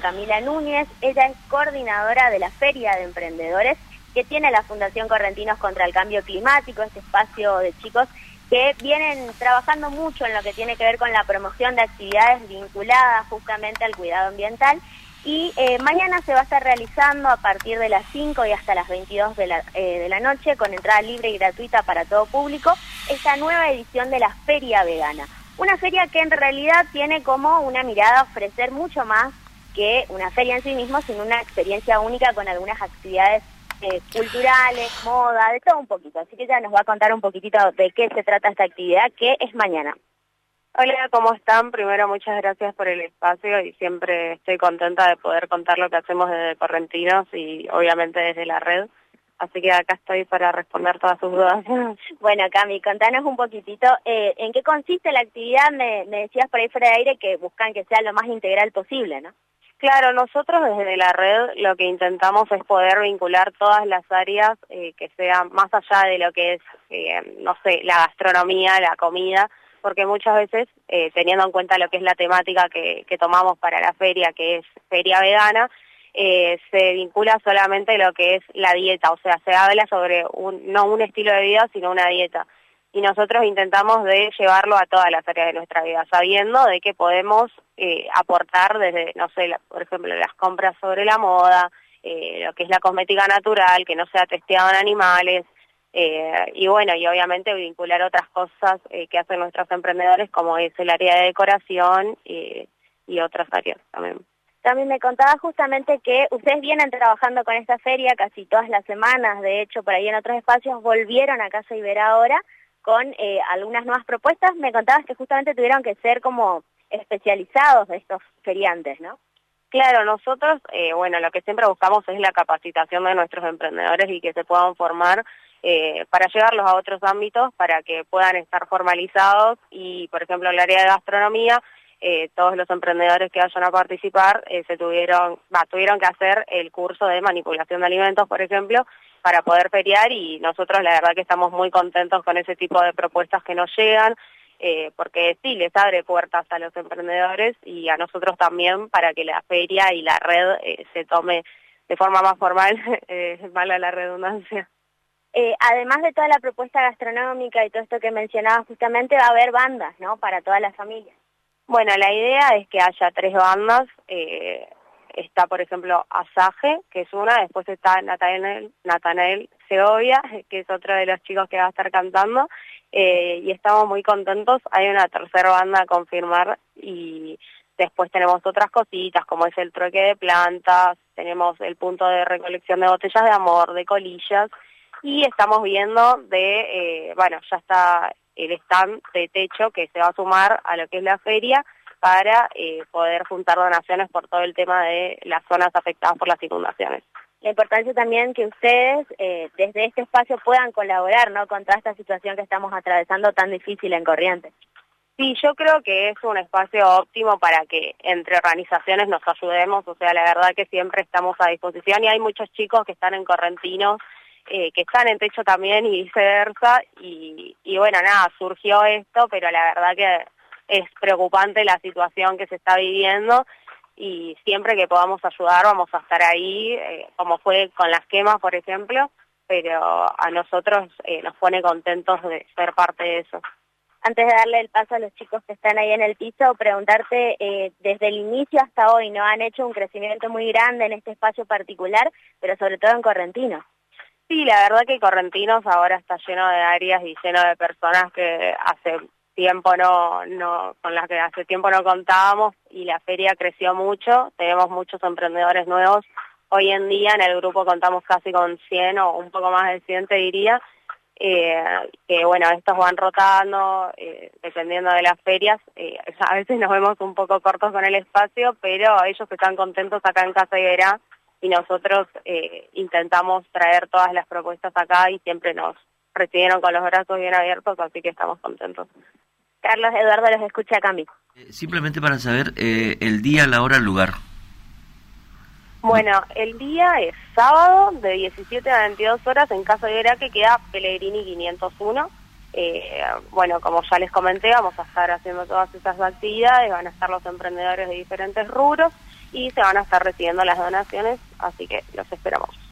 Camila Núñez. Ella es coordinadora de la Feria de Emprendedores que tiene la Fundación Correntinos contra el Cambio Climático, este espacio de chicos que vienen trabajando mucho en lo que tiene que ver con la promoción de actividades vinculadas justamente al cuidado ambiental. Y eh, mañana se va a estar realizando a partir de las 5 y hasta las 22 de la, eh, de la noche, con entrada libre y gratuita para todo público, esta nueva edición de la Feria Vegana. Una feria que en realidad tiene como una mirada ofrecer mucho más que una feria en sí misma, sino una experiencia única con algunas actividades eh, culturales, moda, de todo un poquito. Así que ya nos va a contar un poquitito de qué se trata esta actividad, que es mañana. Hola, ¿cómo están? Primero, muchas gracias por el espacio y siempre estoy contenta de poder contar lo que hacemos desde Correntinos y obviamente desde la red. Así que acá estoy para responder todas sus dudas. Bueno, Cami, contanos un poquitito, eh, ¿en qué consiste la actividad? Me, me decías por ahí fuera de aire que buscan que sea lo más integral posible, ¿no? Claro, nosotros desde la red lo que intentamos es poder vincular todas las áreas eh, que sean más allá de lo que es, eh, no sé, la gastronomía, la comida, porque muchas veces, eh, teniendo en cuenta lo que es la temática que, que tomamos para la feria, que es feria vegana, se vincula solamente lo que es la dieta, o sea, se habla sobre un, no un estilo de vida, sino una dieta y nosotros intentamos de llevarlo a todas las áreas de nuestra vida, sabiendo de que podemos eh, aportar desde, no sé, por ejemplo, las compras sobre la moda, eh, lo que es la cosmética natural, que no sea testeado en animales, eh, y bueno, y obviamente vincular otras cosas que hacen nuestros emprendedores, como es el área de decoración y otras áreas también. También me contaba justamente que ustedes vienen trabajando con esta feria casi todas las semanas, de hecho, por ahí en otros espacios volvieron a Casa Ibera ahora, con eh, algunas nuevas propuestas. Me contabas que justamente tuvieron que ser como especializados estos feriantes, ¿no? Claro, nosotros, eh, bueno, lo que siempre buscamos es la capacitación de nuestros emprendedores y que se puedan formar eh, para llevarlos a otros ámbitos, para que puedan estar formalizados y, por ejemplo, en el área de gastronomía, eh, todos los emprendedores que vayan a participar eh, se tuvieron, va, tuvieron que hacer el curso de manipulación de alimentos, por ejemplo, para poder feriar y nosotros la verdad que estamos muy contentos con ese tipo de propuestas que nos llegan, eh, porque sí, les abre puertas a los emprendedores y a nosotros también para que la feria y la red se tome de forma más formal, es mala la redundancia. además de toda la propuesta gastronómica y todo esto que mencionaba justamente, va a haber bandas, ¿no? Para todas las familias. Bueno, la idea es que haya tres bandas. Eh, está, por ejemplo, Asaje, que es una, después está Natanael, Natanael Segovia, que es otro de los chicos que va a estar cantando, eh, y estamos muy contentos. Hay una tercera banda a confirmar y después tenemos otras cositas, como es el trueque de plantas, tenemos el punto de recolección de botellas de amor, de colillas, y estamos viendo de, eh, bueno, ya está el stand de techo que se va a sumar a lo que es la feria para eh, poder juntar donaciones por todo el tema de las zonas afectadas por las inundaciones. La importancia también que ustedes eh, desde este espacio puedan colaborar ¿no? con toda esta situación que estamos atravesando tan difícil en Corrientes. Sí, yo creo que es un espacio óptimo para que entre organizaciones nos ayudemos, o sea, la verdad que siempre estamos a disposición y hay muchos chicos que están en Correntinos eh, que están en techo también y viceversa. Y, y bueno, nada, surgió esto, pero la verdad que es preocupante la situación que se está viviendo y siempre que podamos ayudar vamos a estar ahí, eh, como fue con las quemas, por ejemplo, pero a nosotros eh, nos pone contentos de ser parte de eso. Antes de darle el paso a los chicos que están ahí en el piso, preguntarte, eh, desde el inicio hasta hoy, ¿no? Han hecho un crecimiento muy grande en este espacio particular, pero sobre todo en Correntino. Sí, la verdad que Correntinos ahora está lleno de áreas y lleno de personas que hace tiempo no, no, con las que hace tiempo no contábamos y la feria creció mucho, tenemos muchos emprendedores nuevos. Hoy en día en el grupo contamos casi con 100 o un poco más de 100 te diría, eh, que bueno, estos van rotando eh, dependiendo de las ferias, eh, a veces nos vemos un poco cortos con el espacio, pero ellos están contentos acá en Casa Iberá y nosotros eh, intentamos traer todas las propuestas acá y siempre nos recibieron con los brazos bien abiertos, así que estamos contentos. Carlos Eduardo los escucha a Cami. Eh, simplemente para saber eh, el día, la hora, el lugar. Bueno, el día es sábado de 17 a 22 horas en Casa de que queda Pellegrini 501. Eh, bueno, como ya les comenté, vamos a estar haciendo todas estas actividades, van a estar los emprendedores de diferentes rubros y se van a estar recibiendo las donaciones, así que los esperamos.